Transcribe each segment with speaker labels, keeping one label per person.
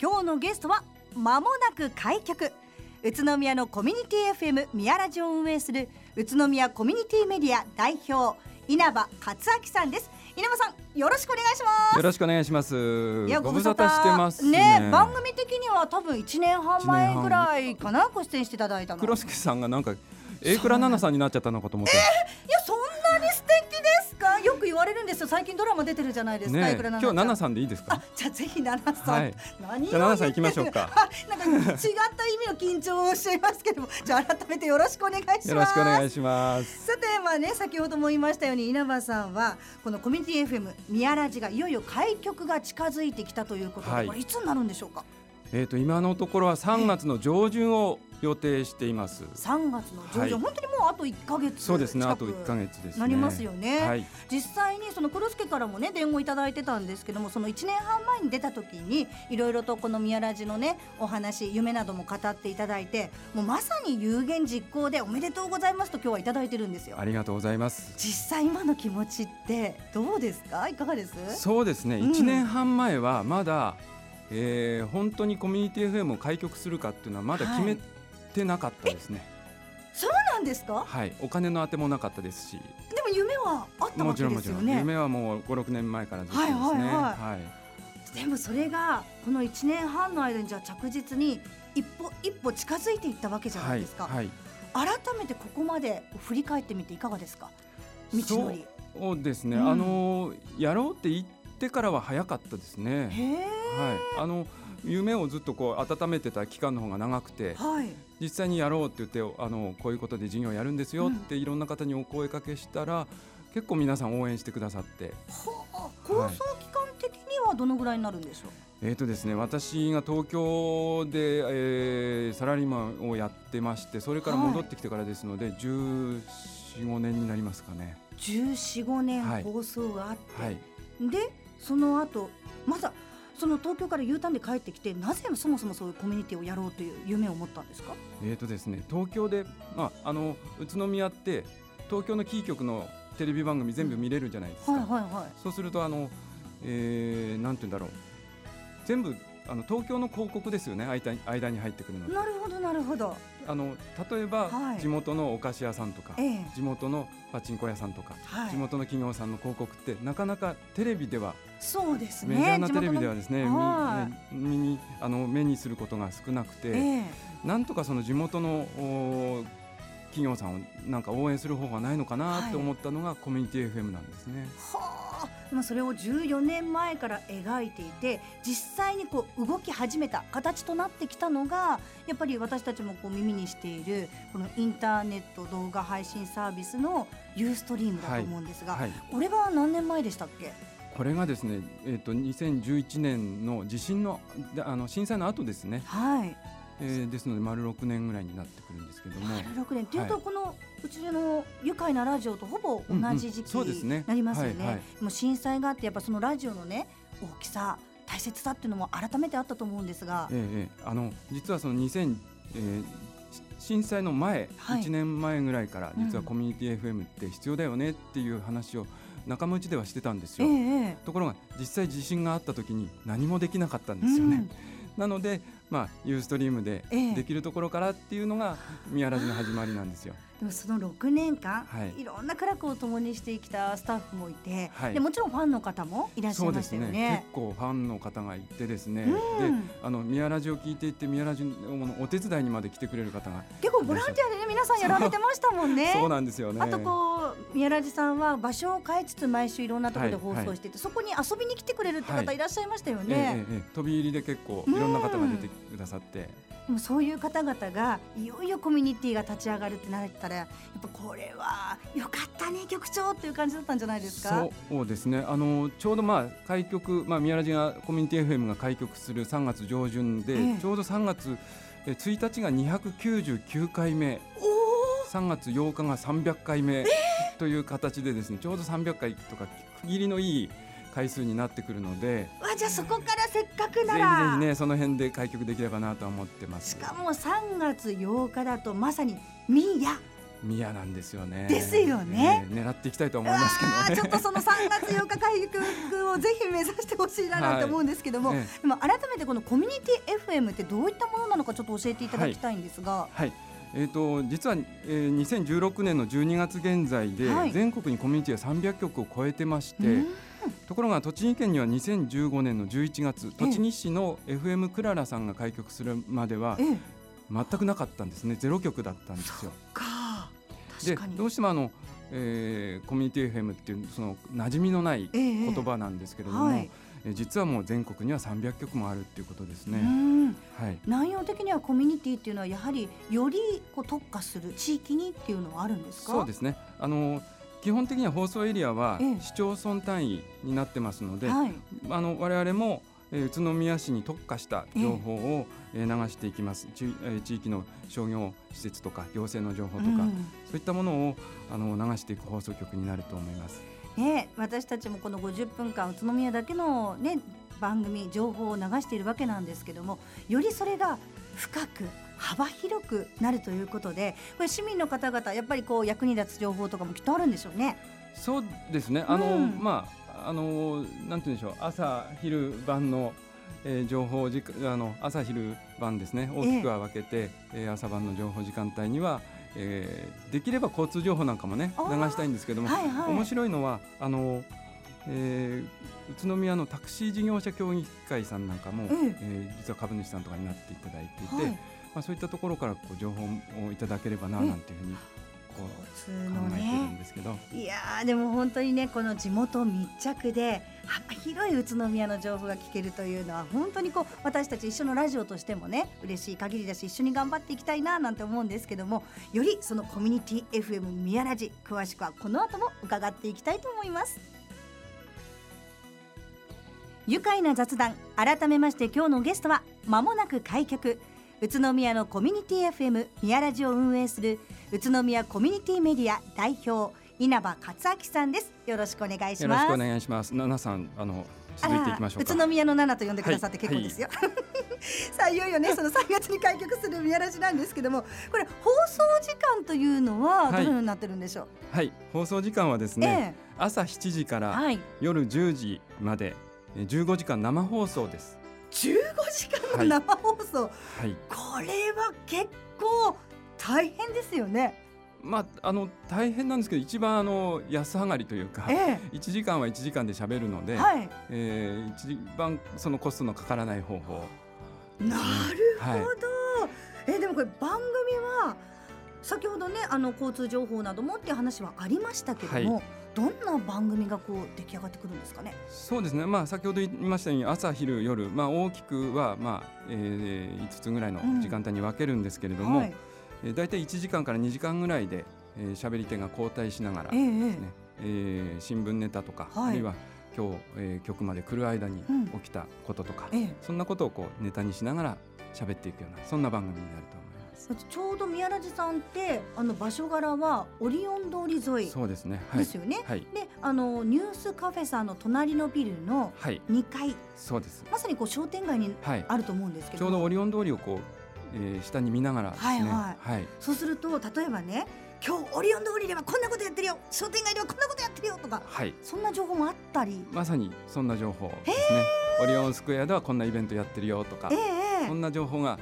Speaker 1: 今日のゲストは間もなく開局。宇都宮のコミュニティ FM 宮ラジオを運営する宇都宮コミュニティメディア代表稲葉克明さんです。稲葉さんよろしくお願いします。
Speaker 2: よろしくお願いします。
Speaker 1: いや
Speaker 2: ご無沙汰してます
Speaker 1: ね。番組的には多分1年半前ぐらいかなご出演していただいたの。
Speaker 2: 黒助さんがなんか榮倉奈々さんになっちゃったのかと思って。
Speaker 1: えー、ですか？よく言われるんですよ。最近ドラマ出てるじゃないですか、
Speaker 2: ね、今日奈々さんでいいですか？
Speaker 1: じゃあぜひ奈々さん、はい、
Speaker 2: 何じゃ奈々さん行きましょうか。
Speaker 1: なんか違った意味の緊張をしちゃいますけども。じゃあ改めてよろしくお願いします。
Speaker 2: よろしくお願いします。
Speaker 1: さてまあね先ほども言いましたように稲葉さんはこのコミュニティ FM 宮ラジがいよいよ開局が近づいてきたということで、はい、これいつになるんでしょうか？
Speaker 2: えーと、今のところは3月の上旬を予定しています。
Speaker 1: 3月の上旬、はい、本当にもうあと1か月
Speaker 2: そうですね、あと1か月です、ね、
Speaker 1: なりますよね。はい、実際にその黒助からもね伝言いただいてたんですけども、その1年半前に出た時にいろいろとこの宮ラジのねお話夢なども語っていただいて、もうまさに有言実行でおめでとうございますと今日はいただいてるんですよ。
Speaker 2: ありがとうございます。
Speaker 1: 実際今の気持ちってどうですか、いかがです？
Speaker 2: そうですね、1年半前はまだ、えー、本当にコミュニティ FM を開局するかっていうのはまだ決めてなかったですね。
Speaker 1: そうなんですか？
Speaker 2: はい、お金のあてもなかったですし。
Speaker 1: でも夢はあったわけですよね。
Speaker 2: 夢はもう五六年前からずっとですね。はい、はいはい、
Speaker 1: でもそれがこの一年半の間にじゃ着実に一歩一歩近づいていったわけじゃないですか。はい、改めてここまで振り返ってみていかがですか？道のり。
Speaker 2: そうですね。うん、あのやろうって言ってからは早かったですね。はい。あの。夢をずっとこう温めてた期間の方が長くて、はい、実際にやろうって言ってあのこういうことで授業やるんですよっていろんな方にお声かけしたら、結構皆さん応援してくださって。
Speaker 1: はあ、構想期間的にはどのぐらいになるんでしょう、
Speaker 2: はい、えーとですね、私が東京で、えー、サラリーマンをやってましてそれから戻ってきてからですので、はい、14、15年になりますかね。
Speaker 1: 14、15年放送があって、はい、でその後まだその東京から U ターンで帰ってきてなぜそもそもそういうコミュニティをやろうという夢を持ったんですか？
Speaker 2: えーとですね東京で、まあ、あの宇都宮って東京のキー局のテレビ番組全部見れるじゃないですか、はいはいはい、そうするとあの、えー、なんて言うんだろう。全部あの東京の広告ですよね間間に入ってくるの
Speaker 1: なるほどなるほど。
Speaker 2: あの例えば、はい、地元のお菓子屋さんとか、ええ、地元のパチンコ屋さんとか、はい、地元の企業さんの広告ってなかなかテレビでは
Speaker 1: そうですね。
Speaker 2: メジャーなテレビではですね目にあの目にすることが少なくて、え、なんとかその地元の企業さんをなんか応援する方法がないのかなと思ったのがコミュニティ FM なんですね。
Speaker 1: はあ。まあ、それを14年前から描いていて実際にこう動き始めた形となってきたのがやっぱり私たちもこう耳にしているこのインターネット動画配信サービスのユーストリームだと思うんですが、はい。はい、これは何年前でしたっけ？
Speaker 2: これがですね、えーと、2011年の地震のあの震災の後ですね、はい、えー、ですので丸6年ぐらいになってくるんですけども。
Speaker 1: 丸6年。っていうと、このうちの愉快なラジオとほぼ同じ時期になりますよね。もう震災があってやっぱそのラジオのね大きさ大切さっていうのも改めてあったと思うんですが、
Speaker 2: ええ、あの実はその2000、えー、震災の前、はい、1年前ぐらいから実はコミュニティ FM って必要だよねっていう話を仲間内ではしてたんですよ、えところが実際地震があった時に何もできなかったんですよね。うんなので、まあ、ユーストリームでできるところからっていうのが宮原の始まりなんですよ。
Speaker 1: でもその6年間、はい、いろんな苦楽を共にしてきたスタッフもいて、はい、でもちろんファンの方もいらっしゃいましたよね。
Speaker 2: ね。結構ファンの方がいてですね、うん、であの宮ラジを聞いていて宮ラジのお手伝いにまで来てくれる方。が
Speaker 1: 結構ボランティアでね 皆さんやられてましたもんね。
Speaker 2: そう。なんですよね。
Speaker 1: あとこう宮ラジさんは場所を変えつつ毎週いろんなところで放送してて、はい、そこに遊びに来てくれるって方いらっしゃいましたよね。えええ
Speaker 2: 飛び入りで結構いろんな方が出てくださって。
Speaker 1: でもそういう方々がいよいよコミュニティが立ち上がるってなったらやっぱこれはよかったね局長っていう感じだったんじゃないですか？
Speaker 2: そうですね。あのちょうどまあ開局、まあ、宮ラジがコミュニティ FM が開局する3月上旬で、ええ、ちょうど3月1日が299回目。3月8日が300回目という形でですねちょうど300回とか区切りのいい回数になってくるので
Speaker 1: あじゃあそこからせっかくなら。
Speaker 2: ぜひぜひねその辺で開局できればなと思ってます。
Speaker 1: しかも3月8日だとまさに「みや」
Speaker 2: 宮なんですよね。
Speaker 1: ですよね、
Speaker 2: えー、狙っていきたいと思いますけど、
Speaker 1: ね、ちょっとその3月8日回復をぜひ目指してほしいななんて思うんですけども、はい、でも改めてこのコミュニティ FM ってどういったものなのかちょっと教えていただきたいんですが。
Speaker 2: はい、はい。えーと、実は、えー、2016年の12月現在で、はい、全国にコミュニティは300局を超えてまして、ところが栃木県には2015年の11月栃木市の FM クララさんが開局するまでは、全くなかったんですね。ゼロ局だったんですよ。でどうしてもあの、えー、コミュニティ FM っていうその馴染みのない言葉なんですけれども、えーはい実はもう全国には300局もあるっていうことですね。
Speaker 1: はい、内容的にはコミュニティっていうのはやはりよりこう特化する地域にっていうのはあるんですか？
Speaker 2: そうですね。あの基本的には放送エリアは市町村単位になってますので、はい、あの我々も宇都宮市に特化した情報を流していきます、地域の商業施設とか行政の情報とか、うん、そういったものをあの流していく放送局になると思います。
Speaker 1: ね、私たちもこの50分間宇都宮だけの、ね、番組情報を流しているわけなんですけどもよりそれが深く幅広くなるということでこれ市民の方々やっぱりこう役に立つ情報とかもきっとあるんでしょうね。
Speaker 2: そうですね。あの、うん、まああのなんて言うんでしょう。朝昼晩の、えー、情報じあの朝昼晩ですね。大きくは分けて、えー、朝晩の情報時間帯には、えー、できれば交通情報なんかもね流したいんですけども、はいはい、面白いのはあの、えー、宇都宮のタクシー事業者協議会さんなんかも、えー、えー、実は株主さんとかになっていただいていて、はい、まあ、そういったところからこう情報をいただければななんていうふうに交通のね。
Speaker 1: いやでも本当にねこの地元密着で幅広い宇都宮の情報が聞けるというのは本当にこう私たち一緒のラジオとしてもね嬉しい限りだし一緒に頑張っていきたいななんて思うんですけどもよりそのコミュニティ FM 宮ラジ詳しくはこの後も伺っていきたいと思います。愉快な雑談改めまして今日のゲストはまもなく開局。宇都宮のコミュニティ FM 宮ラジを運営する宇都宮コミュニティメディア代表稲葉克明さんです。よろしくお願いします。
Speaker 2: よろしくお願いします。奈々さんあの続いていきましょう宇
Speaker 1: 都宮の奈々と呼んでくださって結構ですよ、はい。はい、さあいよいよね その3月に開局する宮ラジなんですけどもこれ放送時間というのはどのようになってるんでしょう？
Speaker 2: はい、はい、放送時間はですね、えー、朝7時から夜10時まで15時間生放送です
Speaker 1: 15時間の生放送、はい、これは結構大変ですよね。
Speaker 2: まあ、あの大変なんですけど一番あの安上がりというか、ええ、1時間は1時間で喋るので、はい、えー、一番そのコストのかからない方法、
Speaker 1: ね、なるほど、はい、えでもこれ番組は先ほどねあの交通情報などもっていう話はありましたけども、はいどんな番組がこう出来上がってくるんですかね？
Speaker 2: そうですね。まあ先ほど言いましたように朝昼夜まあ大きくはまあ、えー、5つぐらいの時間帯に分けるんですけれども、うん。はい、えー、大体1時間から2時間ぐらいで喋、えー、り手が交代しながらですね、え。ー、えー、新聞ネタとか、はい、あるいは今日、えー、局まで来る間に起きたこととか、うん、そんなことをこうネタにしながら喋っていくようなそんな番組になると
Speaker 1: ちょうど宮ラジさんってあの場所柄はオリオン通り沿いそうですね、はい、ですよね。はい、であのニュースカフェさんの隣のビルの2階、はい、
Speaker 2: そうです。
Speaker 1: まさにこう商店街にあると思うんですけ
Speaker 2: ど、ちょうどオリオン通りをこう、えー、下に見ながら、ね、はいはい、
Speaker 1: はい、そうすると例えばね今日オリオン通りではこんなことやってるよ。商店街ではこんなことやってるよとか、はい、そんな情報もあったり。
Speaker 2: まさにそんな情報ですね。オリオンスクエアではこんなイベントやってるよとか、えー、そんな情報が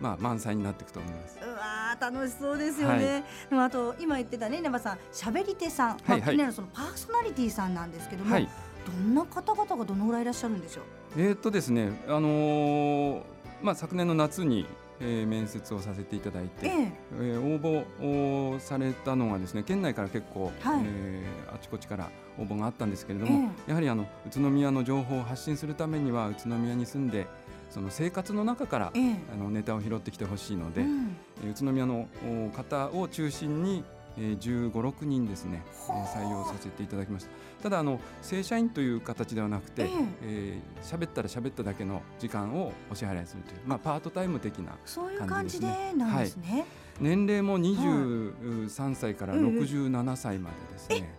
Speaker 2: まあ、満載になっていくと思います。
Speaker 1: うわ楽しそうですよね。はい、あと今言ってたね稲葉さん喋り手さん、まあ、気になるそのパーソナリティさんなんですけども、はい、どんな方々がどのぐらいいらっしゃるんでしょう？
Speaker 2: えー、っとですねあのー、まあ昨年の夏にえー、面接をさせていただいて、えー、えー、応募をされたのがですね県内から結構、はい、えー、あちこちから応募があったんですけれども、えー、やはりあの宇都宮の情報を発信するためには宇都宮に住んでその生活の中から、えー、あのネタを拾ってきてほしいので、うん、宇都宮の方を中心に15、6人ですね、えー、採用させていただきました。ただあの正社員という形ではなくて、えー、えー、喋ったら喋っただけの時間をお支払いするという、まあ、パートタイム的な感じですね
Speaker 1: そういう感じでなんですね、はい、
Speaker 2: 年齢も23歳から67歳までですね、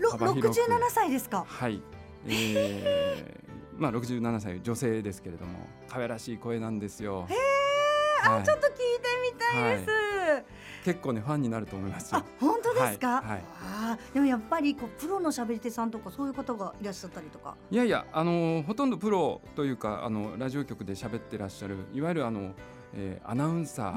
Speaker 1: えー、67歳ですか？
Speaker 2: はい、えーまあ、67歳女性ですけれども可愛らしい声なんですよ。
Speaker 1: へえ、はい、あちょっと聞いてみたいです。はい。
Speaker 2: 結構ねファンになると思いますあ
Speaker 1: 本当ですか、
Speaker 2: はい、はい、
Speaker 1: あでもやっぱりこうプロの喋り手さんとかそういう方がいらっしゃったりとか。
Speaker 2: いやいやあのほとんどプロというかあのラジオ局で喋ってらっしゃるいわゆるあのえー、アナウンサ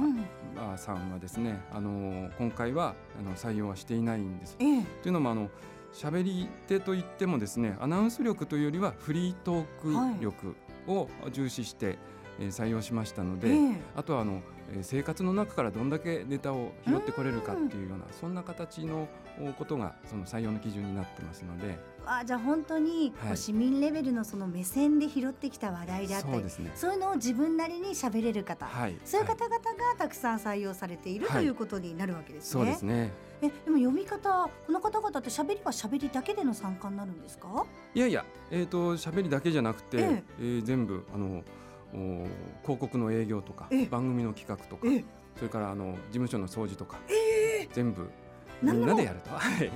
Speaker 2: ーさんはですね、うん、あの今回はあの採用はしていないんです。ええ。というのもあの喋り手といってもですねアナウンス力というよりはフリートーク力を重視して、はい、えー、採用しましたので、えあとはあの生活の中からどんだけネタを拾ってこれるかっていうようなそんな形のことがその採用の基準になってますので。
Speaker 1: あじゃあ本当に、はい、市民レベルのその目線で拾ってきた話題であったりそう,、ね、そういうのを自分なりに喋れる方、はい、そういう方々がたくさん採用されている、はい、ということになるわけですね。
Speaker 2: そうですね
Speaker 1: えでも読み方この方々って喋りは喋りだけでの参加になるんですか？
Speaker 2: いやいやえっ、ー、と喋りだけじゃなくて、ええ。えー、全部あの広告の営業とか番組の企画とかそれからあの事務所の掃除とか、えー、全部みんなでやると。はい。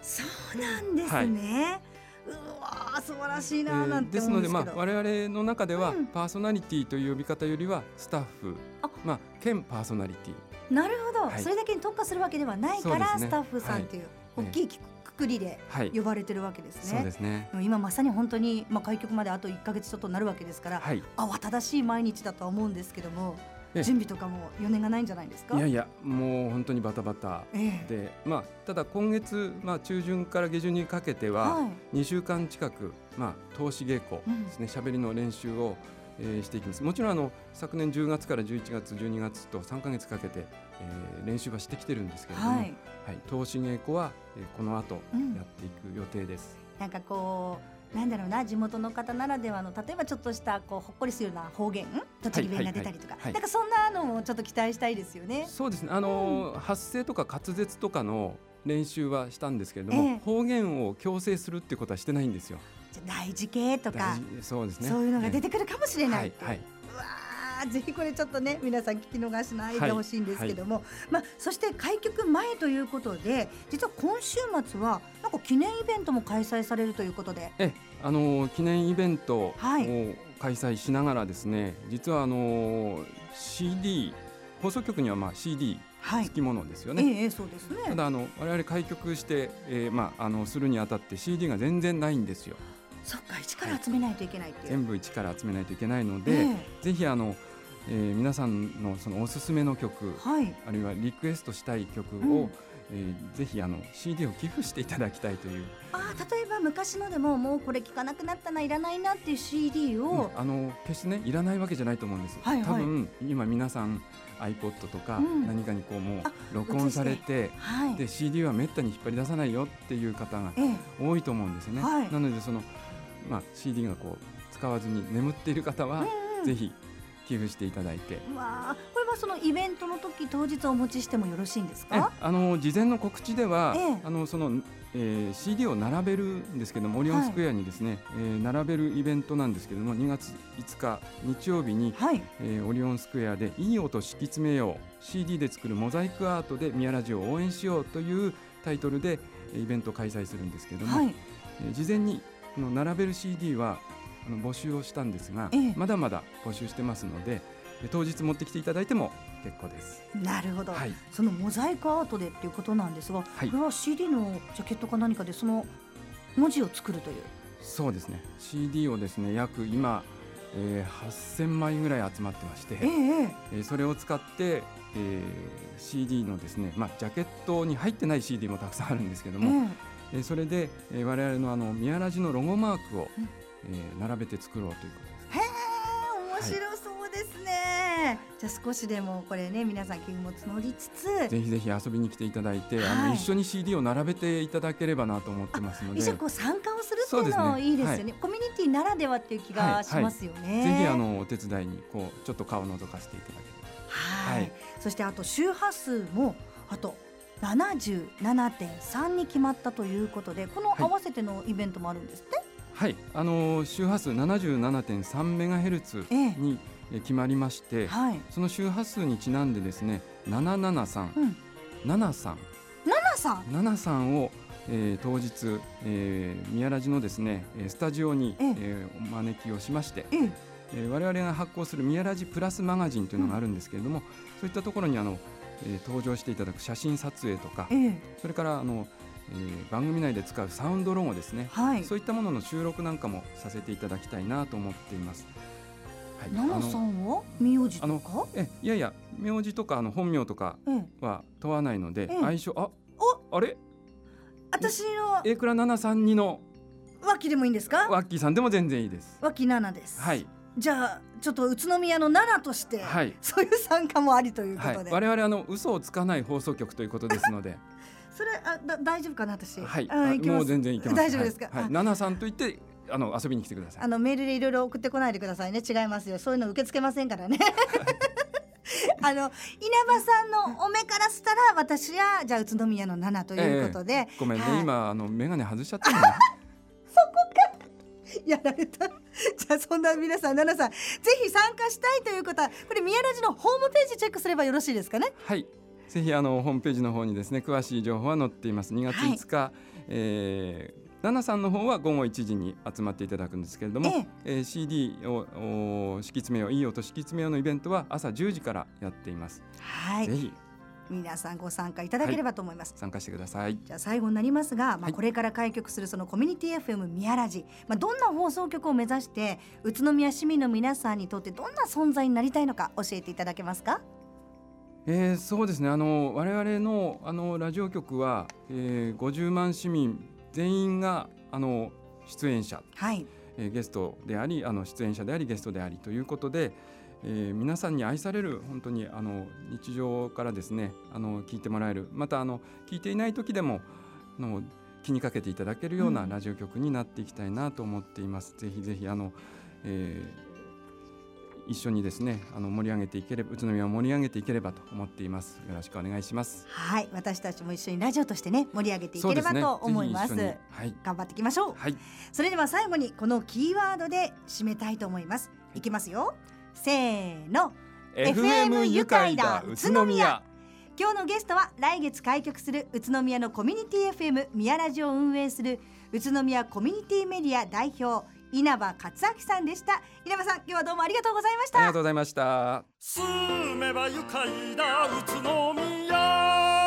Speaker 1: そうなんですね。はい、うわ素晴らしいななんて
Speaker 2: ですので、まあ、我々の中では、パーソナリティという呼び方よりはスタッフ、まあ、兼パーソナリテ
Speaker 1: ィ。なるほど、はい、それだけに特化するわけではないから、ね、スタッフさんという、大きいくくりで呼ばれてるわけですね。
Speaker 2: そうですね。
Speaker 1: 今まさに本当に、まあ、開局まであと1か月ちょっとなるわけですから、慌ただしい毎日だとは思うんですけども。準備とかも余念がないんじゃないですか？
Speaker 2: いやいやもう本当にバタバタで、え。え、まあ、ただ今月、まあ、中旬から下旬にかけては2週間近く、まあ、投資稽古ですね。喋、うん、りの練習を、えー、していきます。もちろんあの昨年10月から11月12月と3か月かけて、えー、練習はしてきてるんですけれども、はい、はい、投資稽古は、えー、この後やっていく予定です。
Speaker 1: うん、なんかこうなんだろうな地元の方ならではの例えばちょっとしたこうほっこりするような方言栃木弁が出たりとか、なんかそんなのもちょっと期待したいですよね。
Speaker 2: そうですねあの、うん、発声とか滑舌とかの練習はしたんですけれども、ええ、方言を強制するってことはしてないんですよ。
Speaker 1: じゃ大事系とか
Speaker 2: そうですね
Speaker 1: そういうのが出てくるかもしれない、はい、うわぜひこれちょっとね皆さん聞き逃しないでほしいんですけども、はい。はい、まあ、そして開局前ということで実は今週末はなんか記念イベントも開催されるということで。
Speaker 2: えあの記念イベントを開催しながらですね、はい、実はあの CD 放送局にはまあ CD 付き物ですよね。
Speaker 1: ええそうですね。
Speaker 2: ただあの我々開局して、えー、まああのするにあたって CD が全然ないんですよ。
Speaker 1: そっか一から集めないといけないっていう、
Speaker 2: 全部一から集めないといけないので、えー、ぜひあのえー、皆さんのそのおすすめの曲、はい、あるいはリクエストしたい曲を、うん、えー、ぜひあの CD を寄付していただきたいという。
Speaker 1: あ例えば昔のでももうこれ聴かなくなったないらないなっていう CD を、
Speaker 2: うん、あの決してねいらないわけじゃないと思うんです、はいはい、多分今皆さん iPod とか何かにこうもう録音されて、はい、で CD はめったに引っ張り出さないよっていう方が多いと思うんですね、はい、なのでその、まあ、CD がこう使わずに眠っている方は、ぜひ寄付していただいて。
Speaker 1: まあ、これはそのイベントの時当日お持ちしてもよろしいんですか？
Speaker 2: あの事前の告知では、ええ、あのその、えー、CD を並べるんですけども、オリオンスクエアにですね、はい、えー、並べるイベントなんですけども、2月5日日曜日に、はい、えー、オリオンスクエアでいい音敷き詰めよう CD で作るモザイクアートで宮ラジオを応援しようというタイトルでイベントを開催するんですけども、はい、えー、事前にこの並べる CD はあの募集をしたんですが、ええ、まだまだ募集してますので当日持ってきていただいても結構です。
Speaker 1: なるほど、はい、そのモザイクアートでっていうことなんですが、はい、これは CD のジャケットか何かでその文字を作るという。
Speaker 2: そうですね。CD をですね約今、えー、8000枚ぐらい集まってまして、えええー、それを使って、えー、CD のですね、まあ、ジャケットに入ってない CD もたくさんあるんですけども、えー、それで、えー、我々のあの宮ラジのロゴマークを、うんえー、並べて作ろうということです。へ
Speaker 1: え面白そうですね、はい、じゃあ少しでもこれね皆さん気も募りつつ
Speaker 2: ぜひぜひ遊びに来ていただいて、はい、あの一緒に CD を並べていただければなと思ってますので。
Speaker 1: 一緒こう参加をするっていうのいいですよね、ねはい、コミュニティならではっていう気がしますよね、
Speaker 2: ぜひあのお手伝いにこうちょっと顔を覗かせていただけれ
Speaker 1: ばはい、そしてあと周波数もあと77.3に決まったということでこの合わせてのイベントもあるんですって、
Speaker 2: はい、あの周波数77.3メガヘルツに決まりまして、ええはい、その周波数にちなんでですね773、うん、73 73を、えー、当日、えー、宮ラジのですねスタジオに、ええ。えー、お招きをしまして、ええ。ー、我々が発行する「宮ラジプラスマガジン」というのがあるんですけれども、うん、そういったところにあの、えー、登場していただく写真撮影とか、えー、それからあの、えー、番組内で使うサウンドロゴですね、はい、そういったものの収録なんかもさせていただきたいなと思っています。
Speaker 1: はい、奈々さんは？名字とか？
Speaker 2: えいやいや名字とかあの本名とかは問わないので、ええ、相性ああれ？
Speaker 1: 私の
Speaker 2: 榮倉奈々さんにの？
Speaker 1: 脇でもいいんですか？
Speaker 2: ワッキーさんでも全然いいです。
Speaker 1: 脇奈々です。
Speaker 2: はい。
Speaker 1: じゃあちょっと宇都宮の奈々として、はい、そういう参加もありということで、
Speaker 2: はい、我々あの嘘をつかない放送局ということですので
Speaker 1: それあだ大丈夫かな私。
Speaker 2: はい。もう全然いけます。
Speaker 1: 大丈夫ですか、
Speaker 2: はい、奈々さんと言ってあの遊びに来てください。
Speaker 1: あのメールでいろいろ送ってこないでくださいね。違いますよ。そういうの受け付けませんからね。あの稲葉さんのお目からしたら私はじゃあ宇都宮の七ということで、え
Speaker 2: ー、ごめんね、はい、今あの眼鏡外しちゃった
Speaker 1: そこか。やられた。じゃあそんな皆さん奈々さんぜひ参加したいということはこれ宮ラジのホームページチェックすればよろしいですかね？
Speaker 2: はいぜひあのホームページの方にですね詳しい情報は載っています。2月5日、はい、えー奈々さんの方は午後1時に集まっていただくんですけれども、ええ。えー、CD を敷き詰めよういい音敷き詰めようのイベントは朝10時からやっています。
Speaker 1: はい。ぜひ。皆さんご参加いただければと思います、
Speaker 2: はい、参加してください。
Speaker 1: じゃあ最後になりますが、まあ、これから開局するそのコミュニティ FM 宮ラジ、まあ、どんな放送局を目指して宇都宮市民の皆さんにとってどんな存在になりたいのか教えていただけますか？
Speaker 2: えー、そうですね。あの我々のあのラジオ局は、えー、50万市民全員があの出演者、はい。えー、ゲストでありあの出演者でありゲストでありということで、えー、皆さんに愛される本当にあの日常からですねあの聞いてもらえる。またあの聞いていない時でもの気にかけていただけるようなラジオ局になっていきたいなと思っています。うん、ぜひぜひあの、えー一緒にですねあの盛り上げていければ宇都宮を盛り上げていければと思っています。よろしくお願いします。
Speaker 1: はい私たちも一緒にラジオとしてね盛り上げていければと思います、ね、はい、頑張っていきましょう、はい、それでは最後にこのキーワードで締めたいと思います。い。きますよ。せーの。
Speaker 2: FM 愉快だ宇都宮。
Speaker 1: 今日のゲストは来月開局する宇都宮のコミュニティ FM 宮ラジオを運営する宇都宮コミュニティメディア代表稲葉勝明さんでした。稲葉さん今日はどうもありがとうございました。
Speaker 2: ありがとうございました
Speaker 3: 住めば愉快な宇都宮。